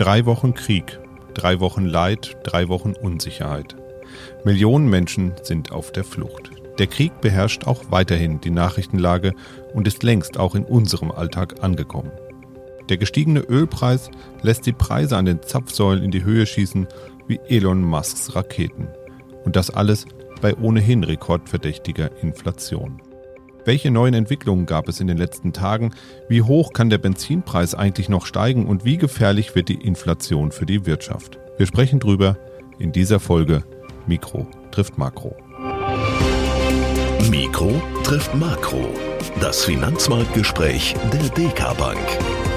Drei Wochen Krieg, drei Wochen Leid, drei Wochen Unsicherheit. Millionen Menschen sind auf der Flucht. Der Krieg beherrscht auch weiterhin die Nachrichtenlage und ist längst auch in unserem Alltag angekommen. Der gestiegene Ölpreis lässt die Preise an den Zapfsäulen in die Höhe schießen wie Elon Musks Raketen. Und das alles bei ohnehin rekordverdächtiger Inflation. Welche neuen Entwicklungen gab es in den letzten Tagen? Wie hoch kann der Benzinpreis eigentlich noch steigen und wie gefährlich wird die Inflation für die Wirtschaft? Wir sprechen drüber in dieser Folge Mikro trifft Makro. Mikro trifft Makro. Das Finanzmarktgespräch der DK Bank.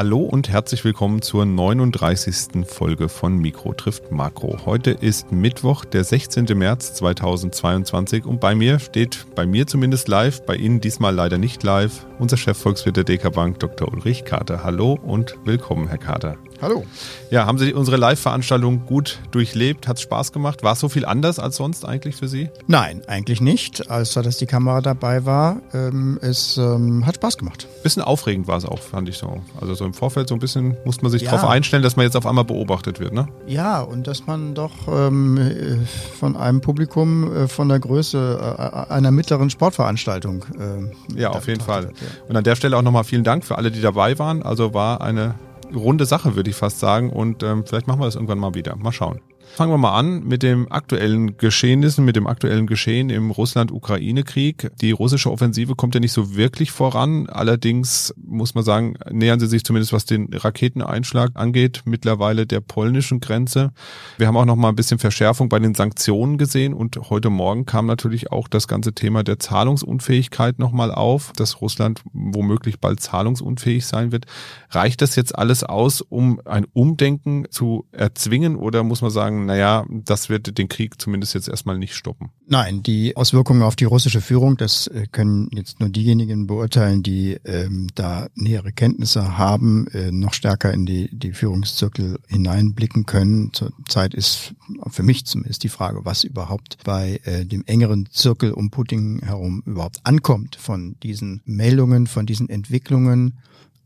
Hallo und herzlich willkommen zur 39. Folge von Mikro trifft Makro. Heute ist Mittwoch, der 16. März 2022 und bei mir steht, bei mir zumindest live, bei Ihnen diesmal leider nicht live, unser Chefvolkswirt der DK Bank, Dr. Ulrich Kater. Hallo und willkommen, Herr Kater. Hallo. Ja, haben Sie unsere Live-Veranstaltung gut durchlebt? Hat es Spaß gemacht? War es so viel anders als sonst eigentlich für Sie? Nein, eigentlich nicht. Außer, dass die Kamera dabei war. Ähm, es ähm, hat Spaß gemacht. Bisschen aufregend war es auch, fand ich so. Also so im Vorfeld so ein bisschen muss man sich ja. darauf einstellen, dass man jetzt auf einmal beobachtet wird, ne? Ja, und dass man doch ähm, äh, von einem Publikum äh, von der Größe äh, einer mittleren Sportveranstaltung. Äh, ja, auf jeden Fall. Hat, ja. Und an der Stelle auch nochmal vielen Dank für alle, die dabei waren. Also war eine runde Sache, würde ich fast sagen. Und ähm, vielleicht machen wir das irgendwann mal wieder. Mal schauen. Fangen wir mal an mit dem aktuellen Geschehnissen, mit dem aktuellen Geschehen im Russland-Ukraine-Krieg. Die russische Offensive kommt ja nicht so wirklich voran. Allerdings muss man sagen, nähern sie sich zumindest was den Raketeneinschlag angeht, mittlerweile der polnischen Grenze. Wir haben auch noch mal ein bisschen Verschärfung bei den Sanktionen gesehen und heute Morgen kam natürlich auch das ganze Thema der Zahlungsunfähigkeit noch mal auf, dass Russland womöglich bald zahlungsunfähig sein wird. Reicht das jetzt alles aus, um ein Umdenken zu erzwingen oder muss man sagen, naja, das wird den Krieg zumindest jetzt erstmal nicht stoppen. Nein, die Auswirkungen auf die russische Führung, das äh, können jetzt nur diejenigen beurteilen, die ähm, da nähere Kenntnisse haben, äh, noch stärker in die, die Führungszirkel hineinblicken können. Zurzeit ist für mich zumindest die Frage, was überhaupt bei äh, dem engeren Zirkel um Putin herum überhaupt ankommt von diesen Meldungen, von diesen Entwicklungen.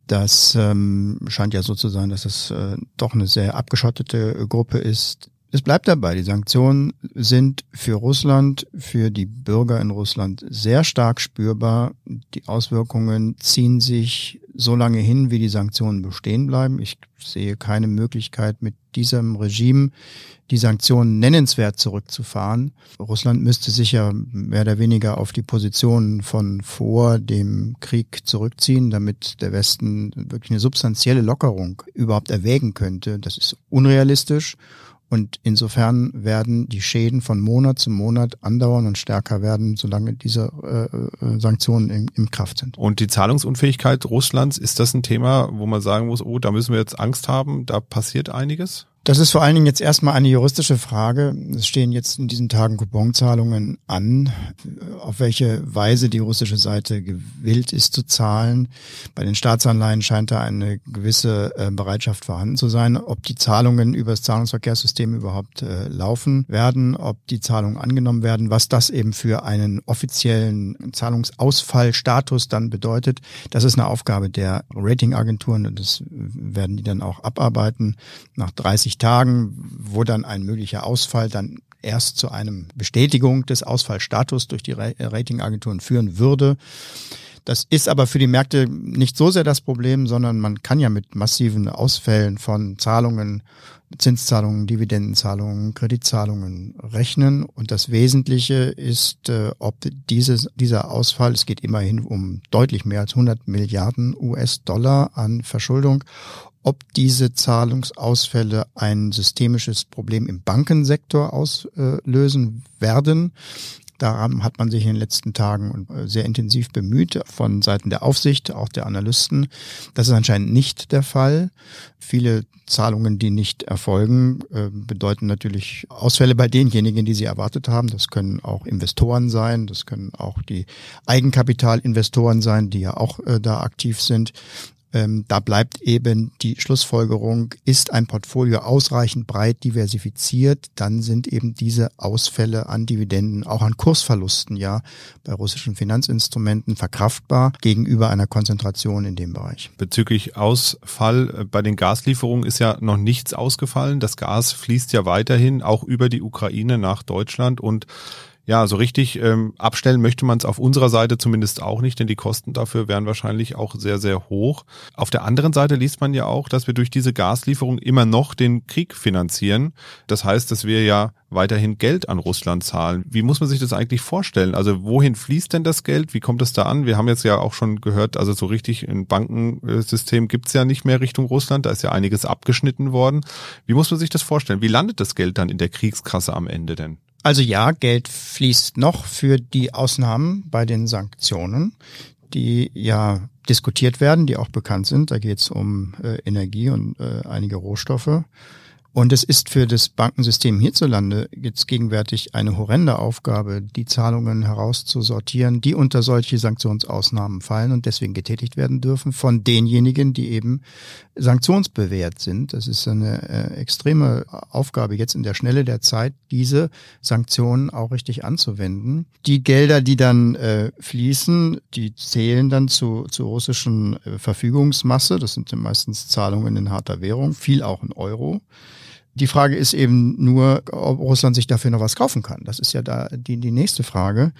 Das ähm, scheint ja so zu sein, dass es äh, doch eine sehr abgeschottete Gruppe ist, es bleibt dabei, die Sanktionen sind für Russland, für die Bürger in Russland sehr stark spürbar. Die Auswirkungen ziehen sich so lange hin, wie die Sanktionen bestehen bleiben. Ich sehe keine Möglichkeit, mit diesem Regime die Sanktionen nennenswert zurückzufahren. Russland müsste sich ja mehr oder weniger auf die Positionen von vor dem Krieg zurückziehen, damit der Westen wirklich eine substanzielle Lockerung überhaupt erwägen könnte. Das ist unrealistisch. Und insofern werden die Schäden von Monat zu Monat andauern und stärker werden, solange diese äh, äh, Sanktionen in, in Kraft sind. Und die Zahlungsunfähigkeit Russlands, ist das ein Thema, wo man sagen muss, oh, da müssen wir jetzt Angst haben, da passiert einiges? Das ist vor allen Dingen jetzt erstmal eine juristische Frage. Es stehen jetzt in diesen Tagen Couponzahlungen an, auf welche Weise die russische Seite gewillt ist zu zahlen. Bei den Staatsanleihen scheint da eine gewisse äh, Bereitschaft vorhanden zu sein. Ob die Zahlungen über das Zahlungsverkehrssystem überhaupt äh, laufen werden, ob die Zahlungen angenommen werden, was das eben für einen offiziellen Zahlungsausfallstatus dann bedeutet, das ist eine Aufgabe der Ratingagenturen und das werden die dann auch abarbeiten. Nach 30 90 Tagen, wo dann ein möglicher Ausfall dann erst zu einem Bestätigung des Ausfallstatus durch die Ratingagenturen führen würde. Das ist aber für die Märkte nicht so sehr das Problem, sondern man kann ja mit massiven Ausfällen von Zahlungen, Zinszahlungen, Dividendenzahlungen, Kreditzahlungen rechnen. Und das Wesentliche ist, äh, ob dieses, dieser Ausfall, es geht immerhin um deutlich mehr als 100 Milliarden US-Dollar an Verschuldung, ob diese Zahlungsausfälle ein systemisches Problem im Bankensektor auslösen werden. Daran hat man sich in den letzten Tagen sehr intensiv bemüht, von Seiten der Aufsicht, auch der Analysten. Das ist anscheinend nicht der Fall. Viele Zahlungen, die nicht erfolgen, äh, bedeuten natürlich Ausfälle bei denjenigen, die sie erwartet haben. Das können auch Investoren sein, das können auch die Eigenkapitalinvestoren sein, die ja auch äh, da aktiv sind. Ähm, da bleibt eben die Schlussfolgerung, ist ein Portfolio ausreichend breit diversifiziert, dann sind eben diese Ausfälle an Dividenden, auch an Kursverlusten, ja, bei russischen Finanzinstrumenten verkraftbar gegenüber einer Konzentration in dem Bereich. Bezüglich Ausfall äh, bei den Gaslieferungen ist ja noch nichts ausgefallen. Das Gas fließt ja weiterhin auch über die Ukraine nach Deutschland und ja, so richtig ähm, abstellen möchte man es auf unserer Seite zumindest auch nicht, denn die Kosten dafür wären wahrscheinlich auch sehr, sehr hoch. Auf der anderen Seite liest man ja auch, dass wir durch diese Gaslieferung immer noch den Krieg finanzieren. Das heißt, dass wir ja weiterhin Geld an Russland zahlen. Wie muss man sich das eigentlich vorstellen? Also wohin fließt denn das Geld? Wie kommt es da an? Wir haben jetzt ja auch schon gehört, also so richtig ein Bankensystem gibt's ja nicht mehr Richtung Russland. Da ist ja einiges abgeschnitten worden. Wie muss man sich das vorstellen? Wie landet das Geld dann in der Kriegskasse am Ende denn? Also ja, Geld fließt noch für die Ausnahmen bei den Sanktionen, die ja diskutiert werden, die auch bekannt sind. Da geht es um äh, Energie und äh, einige Rohstoffe. Und es ist für das Bankensystem hierzulande jetzt gegenwärtig eine horrende Aufgabe, die Zahlungen herauszusortieren, die unter solche Sanktionsausnahmen fallen und deswegen getätigt werden dürfen von denjenigen, die eben sanktionsbewährt sind. Das ist eine äh, extreme Aufgabe jetzt in der Schnelle der Zeit, diese Sanktionen auch richtig anzuwenden. Die Gelder, die dann äh, fließen, die zählen dann zu, zu russischen äh, Verfügungsmasse. Das sind meistens Zahlungen in harter Währung, viel auch in Euro. Die Frage ist eben nur, ob Russland sich dafür noch was kaufen kann. Das ist ja da die, die nächste Frage.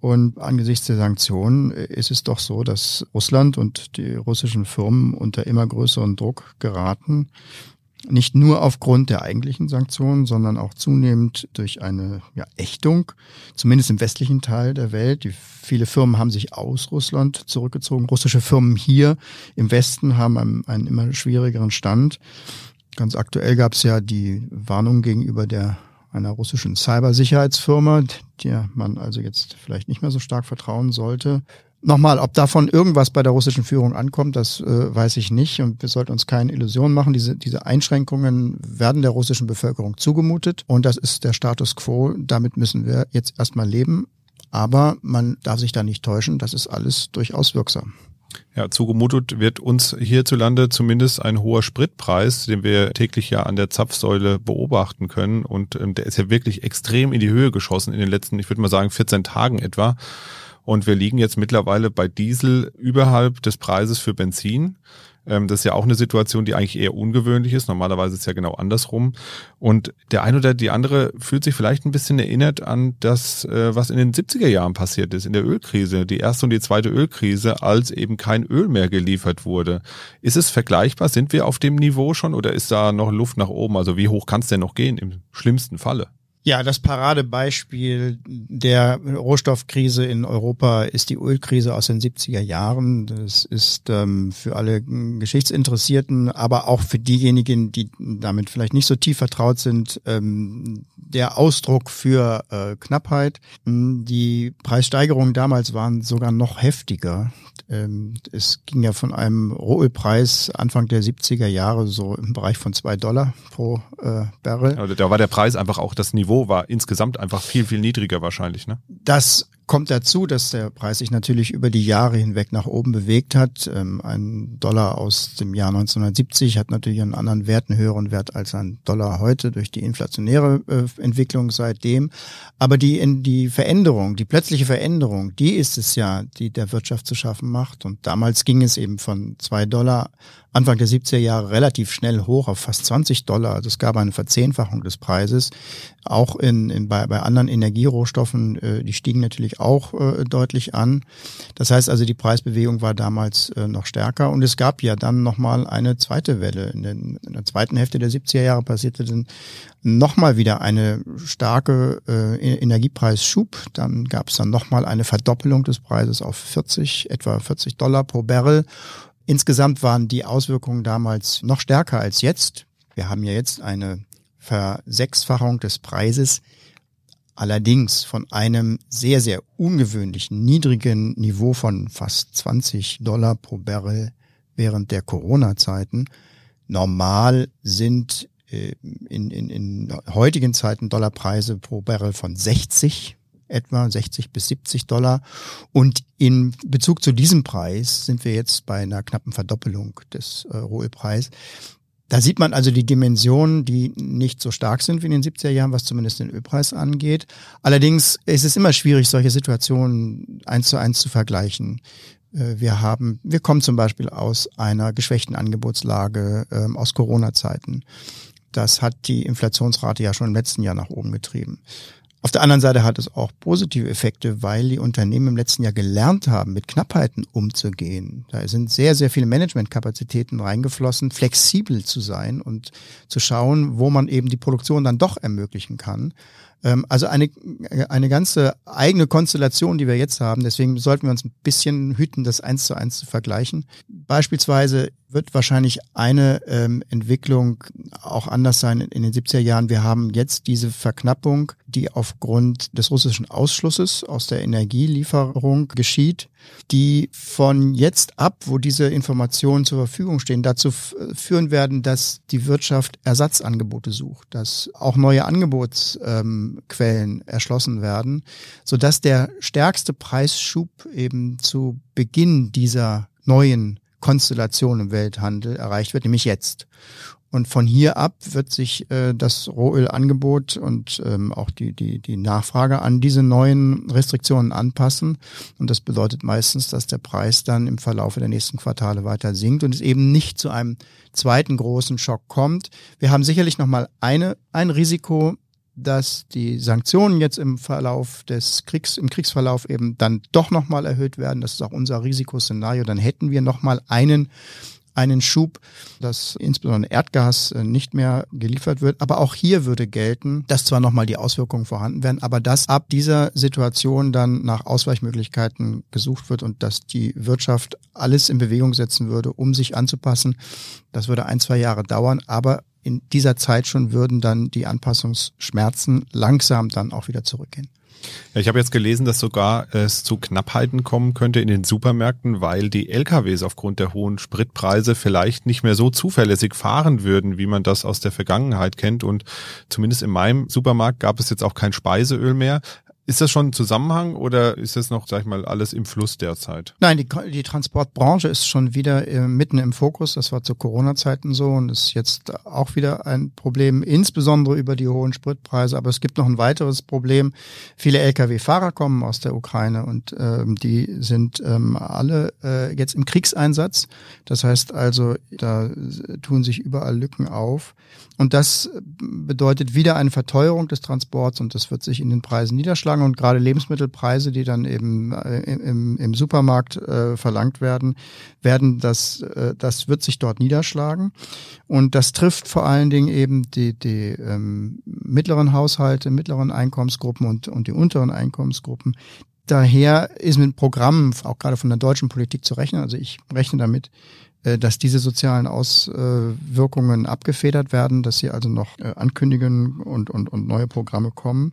Und angesichts der Sanktionen ist es doch so, dass Russland und die russischen Firmen unter immer größeren Druck geraten. Nicht nur aufgrund der eigentlichen Sanktionen, sondern auch zunehmend durch eine ja, Ächtung, zumindest im westlichen Teil der Welt. Die, viele Firmen haben sich aus Russland zurückgezogen. Russische Firmen hier im Westen haben einen, einen immer schwierigeren Stand. Ganz aktuell gab es ja die Warnung gegenüber der einer russischen Cybersicherheitsfirma, der man also jetzt vielleicht nicht mehr so stark vertrauen sollte. Nochmal, ob davon irgendwas bei der russischen Führung ankommt, das äh, weiß ich nicht. Und wir sollten uns keine Illusionen machen. Diese, diese Einschränkungen werden der russischen Bevölkerung zugemutet. Und das ist der Status quo. Damit müssen wir jetzt erstmal leben. Aber man darf sich da nicht täuschen. Das ist alles durchaus wirksam. Ja, zugemutet wird uns hierzulande zumindest ein hoher Spritpreis, den wir täglich ja an der Zapfsäule beobachten können. Und ähm, der ist ja wirklich extrem in die Höhe geschossen in den letzten, ich würde mal sagen, 14 Tagen etwa. Und wir liegen jetzt mittlerweile bei Diesel überhalb des Preises für Benzin. Ähm, das ist ja auch eine Situation, die eigentlich eher ungewöhnlich ist. Normalerweise ist es ja genau andersrum. Und der eine oder die andere fühlt sich vielleicht ein bisschen erinnert an das, äh, was in den 70er Jahren passiert ist, in der Ölkrise, die erste und die zweite Ölkrise, als eben kein Öl mehr geliefert wurde. Ist es vergleichbar? Sind wir auf dem Niveau schon oder ist da noch Luft nach oben? Also wie hoch kann es denn noch gehen im schlimmsten Falle? Ja, das Paradebeispiel der Rohstoffkrise in Europa ist die Ölkrise aus den 70er Jahren. Das ist ähm, für alle Geschichtsinteressierten, aber auch für diejenigen, die damit vielleicht nicht so tief vertraut sind, ähm, der Ausdruck für äh, Knappheit. Die Preissteigerungen damals waren sogar noch heftiger. Ähm, es ging ja von einem Rohölpreis Anfang der 70er Jahre so im Bereich von zwei Dollar pro äh, Barrel. Da war der Preis einfach auch das Niveau war insgesamt einfach viel, viel niedriger wahrscheinlich, ne? Das kommt dazu, dass der Preis sich natürlich über die Jahre hinweg nach oben bewegt hat. Ähm, ein Dollar aus dem Jahr 1970 hat natürlich einen anderen Wert, einen höheren Wert als ein Dollar heute durch die inflationäre äh, Entwicklung seitdem. Aber die, in die Veränderung, die plötzliche Veränderung, die ist es ja, die der Wirtschaft zu schaffen macht. Und damals ging es eben von zwei Dollar Anfang der 70er Jahre relativ schnell hoch auf fast 20 Dollar. Also es gab eine Verzehnfachung des Preises. Auch in, in bei, bei anderen Energierohstoffen, äh, die stiegen natürlich auch äh, deutlich an. Das heißt also, die Preisbewegung war damals äh, noch stärker und es gab ja dann nochmal eine zweite Welle. In, den, in der zweiten Hälfte der 70er Jahre passierte dann nochmal wieder eine starke äh, Energiepreisschub. Dann gab es dann nochmal eine Verdoppelung des Preises auf 40, etwa 40 Dollar pro Barrel. Insgesamt waren die Auswirkungen damals noch stärker als jetzt. Wir haben ja jetzt eine Versechsfachung des Preises, allerdings von einem sehr, sehr ungewöhnlichen niedrigen Niveau von fast 20 Dollar pro Barrel während der Corona-Zeiten. Normal sind äh, in, in, in heutigen Zeiten Dollarpreise pro Barrel von 60 etwa 60 bis 70 Dollar. Und in Bezug zu diesem Preis sind wir jetzt bei einer knappen Verdoppelung des äh, Rohölpreises. Da sieht man also die Dimensionen, die nicht so stark sind wie in den 70er Jahren, was zumindest den Ölpreis angeht. Allerdings ist es immer schwierig, solche Situationen eins zu eins zu vergleichen. Äh, wir haben, wir kommen zum Beispiel aus einer geschwächten Angebotslage ähm, aus Corona-Zeiten. Das hat die Inflationsrate ja schon im letzten Jahr nach oben getrieben. Auf der anderen Seite hat es auch positive Effekte, weil die Unternehmen im letzten Jahr gelernt haben, mit Knappheiten umzugehen. Da sind sehr, sehr viele Managementkapazitäten reingeflossen, flexibel zu sein und zu schauen, wo man eben die Produktion dann doch ermöglichen kann. Ähm, also eine, eine ganze eigene Konstellation, die wir jetzt haben. Deswegen sollten wir uns ein bisschen hüten, das eins zu eins zu vergleichen. Beispielsweise wird wahrscheinlich eine ähm, Entwicklung auch anders sein in den 70er Jahren. Wir haben jetzt diese Verknappung, die aufgrund des russischen Ausschlusses aus der Energielieferung geschieht, die von jetzt ab, wo diese Informationen zur Verfügung stehen, dazu führen werden, dass die Wirtschaft Ersatzangebote sucht, dass auch neue Angebotsquellen ähm, erschlossen werden, sodass der stärkste Preisschub eben zu Beginn dieser neuen Konstellation im Welthandel erreicht wird, nämlich jetzt. Und von hier ab wird sich äh, das Rohölangebot und ähm, auch die, die, die Nachfrage an diese neuen Restriktionen anpassen. Und das bedeutet meistens, dass der Preis dann im Verlauf der nächsten Quartale weiter sinkt und es eben nicht zu einem zweiten großen Schock kommt. Wir haben sicherlich nochmal eine, ein Risiko, dass die Sanktionen jetzt im Verlauf des Kriegs, im Kriegsverlauf eben dann doch nochmal erhöht werden. Das ist auch unser Risikoszenario. Dann hätten wir nochmal einen einen Schub, dass insbesondere Erdgas äh, nicht mehr geliefert wird. Aber auch hier würde gelten, dass zwar nochmal die Auswirkungen vorhanden wären, aber dass ab dieser Situation dann nach Ausweichmöglichkeiten gesucht wird und dass die Wirtschaft alles in Bewegung setzen würde, um sich anzupassen. Das würde ein, zwei Jahre dauern, aber in dieser Zeit schon würden dann die Anpassungsschmerzen langsam dann auch wieder zurückgehen. Ja, ich habe jetzt gelesen, dass sogar es zu Knappheiten kommen könnte in den Supermärkten, weil die LKWs aufgrund der hohen Spritpreise vielleicht nicht mehr so zuverlässig fahren würden, wie man das aus der Vergangenheit kennt. Und zumindest in meinem Supermarkt gab es jetzt auch kein Speiseöl mehr. Ist das schon ein Zusammenhang oder ist das noch, sag ich mal, alles im Fluss derzeit? Nein, die, die Transportbranche ist schon wieder äh, mitten im Fokus. Das war zu Corona-Zeiten so und ist jetzt auch wieder ein Problem, insbesondere über die hohen Spritpreise. Aber es gibt noch ein weiteres Problem. Viele Lkw-Fahrer kommen aus der Ukraine und ähm, die sind ähm, alle äh, jetzt im Kriegseinsatz. Das heißt also, da tun sich überall Lücken auf. Und das bedeutet wieder eine Verteuerung des Transports und das wird sich in den Preisen niederschlagen und gerade Lebensmittelpreise, die dann eben äh, im, im Supermarkt äh, verlangt werden, werden das, äh, das wird sich dort niederschlagen. Und das trifft vor allen Dingen eben die, die ähm, mittleren Haushalte, mittleren Einkommensgruppen und, und die unteren Einkommensgruppen. Daher ist mit Programmen, auch gerade von der deutschen Politik zu rechnen. Also ich rechne damit, äh, dass diese sozialen Auswirkungen abgefedert werden, dass sie also noch äh, ankündigen und, und, und neue Programme kommen.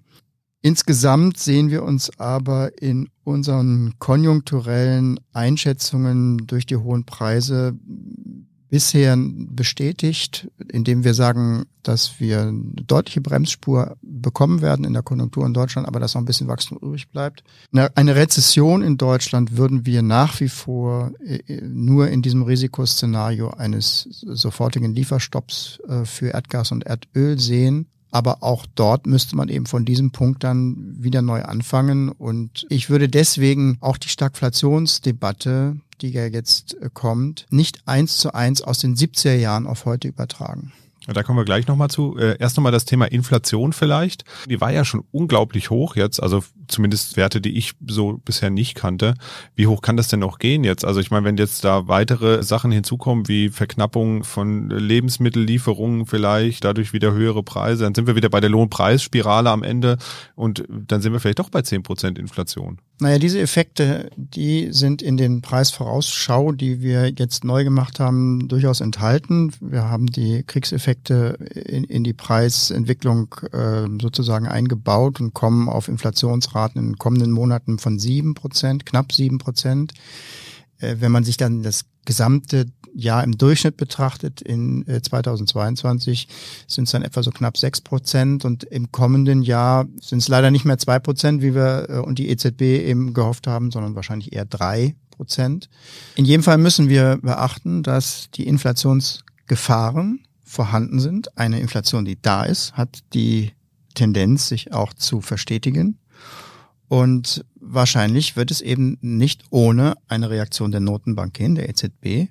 Insgesamt sehen wir uns aber in unseren konjunkturellen Einschätzungen durch die hohen Preise bisher bestätigt, indem wir sagen, dass wir eine deutliche Bremsspur bekommen werden in der Konjunktur in Deutschland, aber dass noch ein bisschen Wachstum übrig bleibt. Eine Rezession in Deutschland würden wir nach wie vor äh, nur in diesem Risikoszenario eines sofortigen Lieferstopps äh, für Erdgas und Erdöl sehen. Aber auch dort müsste man eben von diesem Punkt dann wieder neu anfangen. Und ich würde deswegen auch die Stagflationsdebatte die ja jetzt äh, kommt, nicht eins zu eins aus den 70er Jahren auf heute übertragen. Da kommen wir gleich nochmal zu. Äh, erst nochmal das Thema Inflation vielleicht. Die war ja schon unglaublich hoch jetzt, also zumindest Werte, die ich so bisher nicht kannte. Wie hoch kann das denn noch gehen jetzt? Also ich meine, wenn jetzt da weitere Sachen hinzukommen, wie Verknappung von Lebensmittellieferungen vielleicht, dadurch wieder höhere Preise, dann sind wir wieder bei der Lohnpreisspirale am Ende und dann sind wir vielleicht doch bei zehn Prozent Inflation. Naja, diese Effekte, die sind in den Preisvorausschau, die wir jetzt neu gemacht haben, durchaus enthalten. Wir haben die Kriegseffekte in, in die Preisentwicklung äh, sozusagen eingebaut und kommen auf Inflationsraten in den kommenden Monaten von sieben Prozent, knapp sieben Prozent. Äh, wenn man sich dann das gesamte Jahr im Durchschnitt betrachtet in 2022 sind es dann etwa so knapp sechs Prozent und im kommenden Jahr sind es leider nicht mehr zwei Prozent, wie wir äh, und die EZB eben gehofft haben, sondern wahrscheinlich eher drei Prozent. In jedem Fall müssen wir beachten, dass die Inflationsgefahren vorhanden sind. Eine Inflation, die da ist, hat die Tendenz, sich auch zu verstetigen. Und wahrscheinlich wird es eben nicht ohne eine Reaktion der Notenbank gehen, der EZB.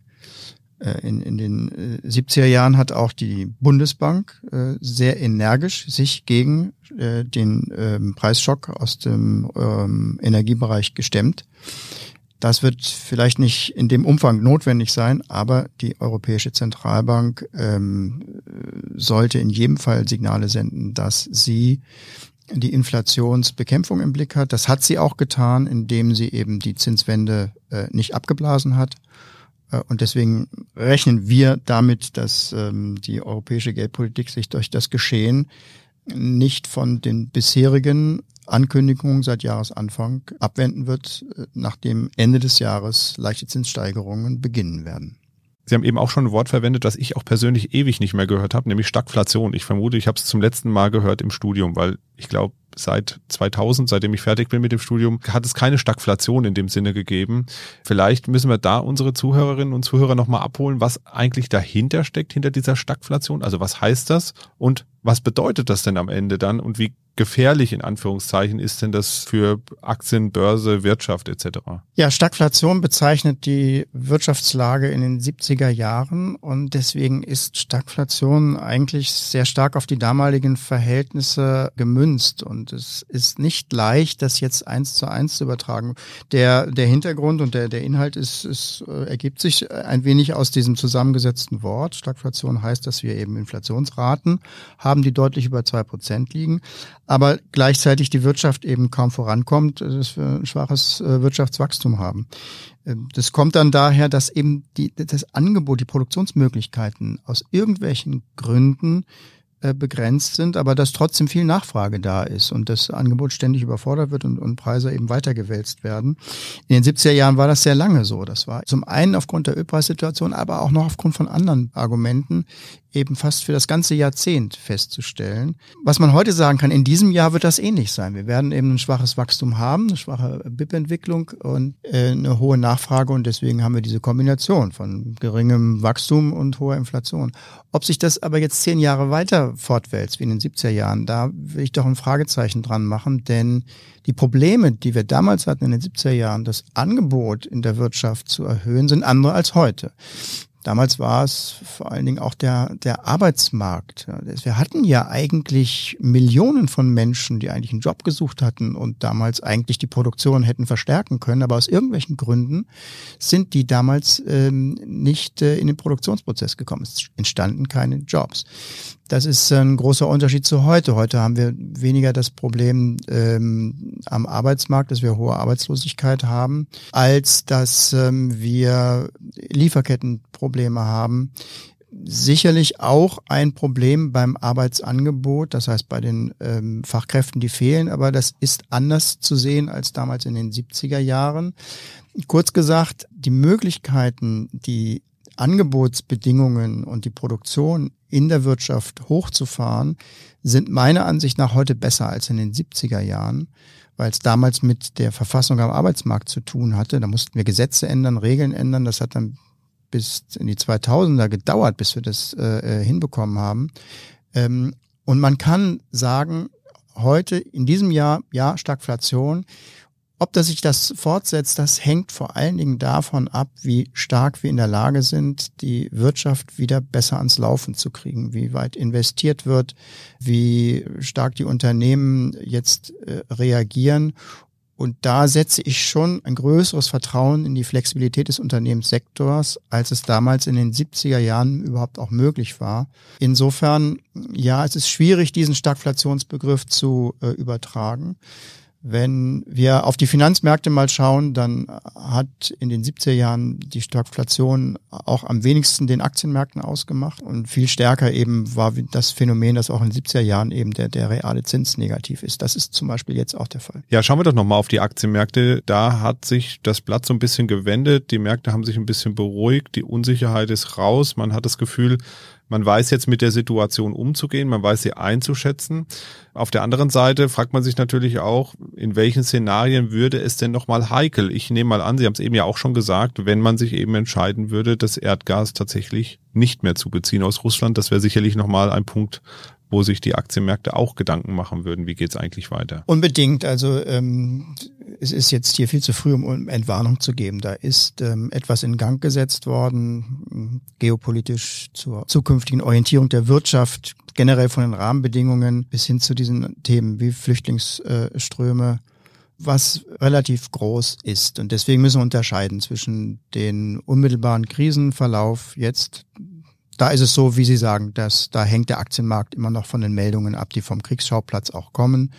Äh, in, in den 70er äh, Jahren hat auch die Bundesbank äh, sehr energisch sich gegen den ähm, Preisschock aus dem ähm, Energiebereich gestemmt. Das wird vielleicht nicht in dem Umfang notwendig sein, aber die Europäische Zentralbank ähm, sollte in jedem Fall Signale senden, dass sie die Inflationsbekämpfung im Blick hat. Das hat sie auch getan, indem sie eben die Zinswende äh, nicht abgeblasen hat. Äh, und deswegen rechnen wir damit, dass ähm, die europäische Geldpolitik sich durch das Geschehen nicht von den bisherigen Ankündigungen seit Jahresanfang abwenden wird, äh, nachdem Ende des Jahres leichte Zinssteigerungen beginnen werden. Sie haben eben auch schon ein Wort verwendet, das ich auch persönlich ewig nicht mehr gehört habe, nämlich Stagflation. Ich vermute, ich habe es zum letzten Mal gehört im Studium, weil ich glaube, seit 2000, seitdem ich fertig bin mit dem Studium, hat es keine Stagflation in dem Sinne gegeben. Vielleicht müssen wir da unsere Zuhörerinnen und Zuhörer nochmal abholen, was eigentlich dahinter steckt, hinter dieser Stagflation. Also was heißt das und was bedeutet das denn am Ende dann und wie gefährlich in Anführungszeichen ist denn das für Aktien, Börse, Wirtschaft etc.? Ja, Stagflation bezeichnet die Wirtschaftslage in den 70er Jahren und deswegen ist Stagflation eigentlich sehr stark auf die damaligen Verhältnisse gemünzt und es ist nicht leicht, das jetzt eins zu eins zu übertragen. Der, der Hintergrund und der, der Inhalt ist, ist, äh, ergibt sich ein wenig aus diesem zusammengesetzten Wort. Stagflation heißt, dass wir eben Inflationsraten haben, die deutlich über zwei Prozent liegen aber gleichzeitig die Wirtschaft eben kaum vorankommt, dass wir ein schwaches äh, Wirtschaftswachstum haben. Ähm, das kommt dann daher, dass eben die, das Angebot, die Produktionsmöglichkeiten aus irgendwelchen Gründen äh, begrenzt sind, aber dass trotzdem viel Nachfrage da ist und das Angebot ständig überfordert wird und, und Preise eben weitergewälzt werden. In den 70er Jahren war das sehr lange so. Das war zum einen aufgrund der Ölpreissituation, aber auch noch aufgrund von anderen Argumenten eben fast für das ganze Jahrzehnt festzustellen. Was man heute sagen kann, in diesem Jahr wird das ähnlich sein. Wir werden eben ein schwaches Wachstum haben, eine schwache BIP-Entwicklung und äh, eine hohe Nachfrage und deswegen haben wir diese Kombination von geringem Wachstum und hoher Inflation. Ob sich das aber jetzt zehn Jahre weiter fortwälzt wie in den 70er Jahren, da will ich doch ein Fragezeichen dran machen, denn die Probleme, die wir damals hatten in den 70er Jahren, das Angebot in der Wirtschaft zu erhöhen, sind andere als heute. Damals war es vor allen Dingen auch der, der Arbeitsmarkt. Wir hatten ja eigentlich Millionen von Menschen, die eigentlich einen Job gesucht hatten und damals eigentlich die Produktion hätten verstärken können, aber aus irgendwelchen Gründen sind die damals ähm, nicht äh, in den Produktionsprozess gekommen. Es entstanden keine Jobs. Das ist ein großer Unterschied zu heute. Heute haben wir weniger das Problem ähm, am Arbeitsmarkt, dass wir hohe Arbeitslosigkeit haben, als dass ähm, wir Lieferkettenprobleme haben. Sicherlich auch ein Problem beim Arbeitsangebot, das heißt bei den ähm, Fachkräften, die fehlen, aber das ist anders zu sehen als damals in den 70er Jahren. Kurz gesagt, die Möglichkeiten, die Angebotsbedingungen und die Produktion in der Wirtschaft hochzufahren, sind meiner Ansicht nach heute besser als in den 70er Jahren, weil es damals mit der Verfassung am Arbeitsmarkt zu tun hatte. Da mussten wir Gesetze ändern, Regeln ändern. Das hat dann bis in die 2000er gedauert, bis wir das äh, äh, hinbekommen haben. Ähm, und man kann sagen, heute in diesem Jahr, ja, Stagflation ob das sich das fortsetzt, das hängt vor allen Dingen davon ab, wie stark wir in der Lage sind, die Wirtschaft wieder besser ans Laufen zu kriegen, wie weit investiert wird, wie stark die Unternehmen jetzt äh, reagieren. Und da setze ich schon ein größeres Vertrauen in die Flexibilität des Unternehmenssektors, als es damals in den 70er Jahren überhaupt auch möglich war. Insofern, ja, es ist schwierig, diesen Stagflationsbegriff zu äh, übertragen. Wenn wir auf die Finanzmärkte mal schauen, dann hat in den 70er Jahren die Stagflation auch am wenigsten den Aktienmärkten ausgemacht und viel stärker eben war das Phänomen, dass auch in den 70er Jahren eben der, der reale Zins negativ ist. Das ist zum Beispiel jetzt auch der Fall. Ja, schauen wir doch nochmal auf die Aktienmärkte. Da hat sich das Blatt so ein bisschen gewendet. Die Märkte haben sich ein bisschen beruhigt. Die Unsicherheit ist raus. Man hat das Gefühl, man weiß jetzt mit der Situation umzugehen, man weiß sie einzuschätzen. Auf der anderen Seite fragt man sich natürlich auch, in welchen Szenarien würde es denn nochmal heikel? Ich nehme mal an, Sie haben es eben ja auch schon gesagt, wenn man sich eben entscheiden würde, das Erdgas tatsächlich nicht mehr zu beziehen aus Russland, das wäre sicherlich nochmal ein Punkt, wo sich die Aktienmärkte auch Gedanken machen würden, wie geht's eigentlich weiter? Unbedingt. Also ähm, es ist jetzt hier viel zu früh, um Entwarnung zu geben. Da ist ähm, etwas in Gang gesetzt worden, geopolitisch zur zukünftigen Orientierung der Wirtschaft, generell von den Rahmenbedingungen bis hin zu diesen Themen wie Flüchtlingsströme was relativ groß ist. Und deswegen müssen wir unterscheiden zwischen den unmittelbaren Krisenverlauf jetzt da ist es so, wie Sie sagen, dass da hängt der Aktienmarkt immer noch von den Meldungen ab, die vom Kriegsschauplatz auch kommen.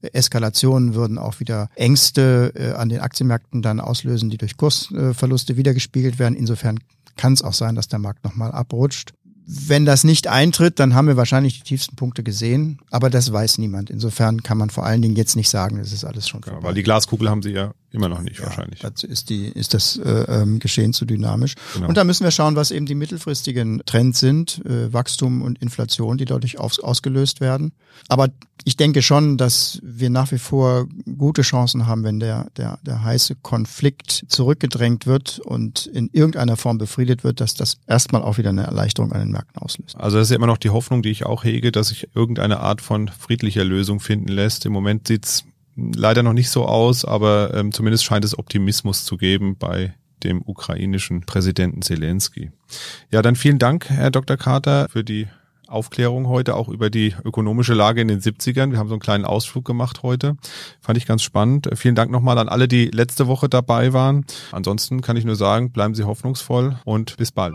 Eskalationen würden auch wieder Ängste äh, an den Aktienmärkten dann auslösen, die durch Kursverluste wiedergespiegelt werden. Insofern kann es auch sein, dass der Markt nochmal abrutscht. Wenn das nicht eintritt, dann haben wir wahrscheinlich die tiefsten Punkte gesehen, aber das weiß niemand. Insofern kann man vor allen Dingen jetzt nicht sagen, das ist alles schon vorbei. Ja, weil die Glaskugel haben sie ja Immer noch nicht ja, wahrscheinlich. Dazu ist die ist das äh, ähm, Geschehen zu dynamisch. Genau. Und da müssen wir schauen, was eben die mittelfristigen Trends sind, äh, Wachstum und Inflation, die dadurch aus, ausgelöst werden. Aber ich denke schon, dass wir nach wie vor gute Chancen haben, wenn der der der heiße Konflikt zurückgedrängt wird und in irgendeiner Form befriedet wird, dass das erstmal auch wieder eine Erleichterung an den Märkten auslöst. Also das ist ja immer noch die Hoffnung, die ich auch hege, dass sich irgendeine Art von friedlicher Lösung finden lässt. Im Moment sieht's leider noch nicht so aus, aber ähm, zumindest scheint es Optimismus zu geben bei dem ukrainischen Präsidenten Zelensky. Ja, dann vielen Dank, Herr Dr. Carter, für die Aufklärung heute auch über die ökonomische Lage in den 70ern. Wir haben so einen kleinen Ausflug gemacht heute. Fand ich ganz spannend. Vielen Dank nochmal an alle, die letzte Woche dabei waren. Ansonsten kann ich nur sagen, bleiben Sie hoffnungsvoll und bis bald.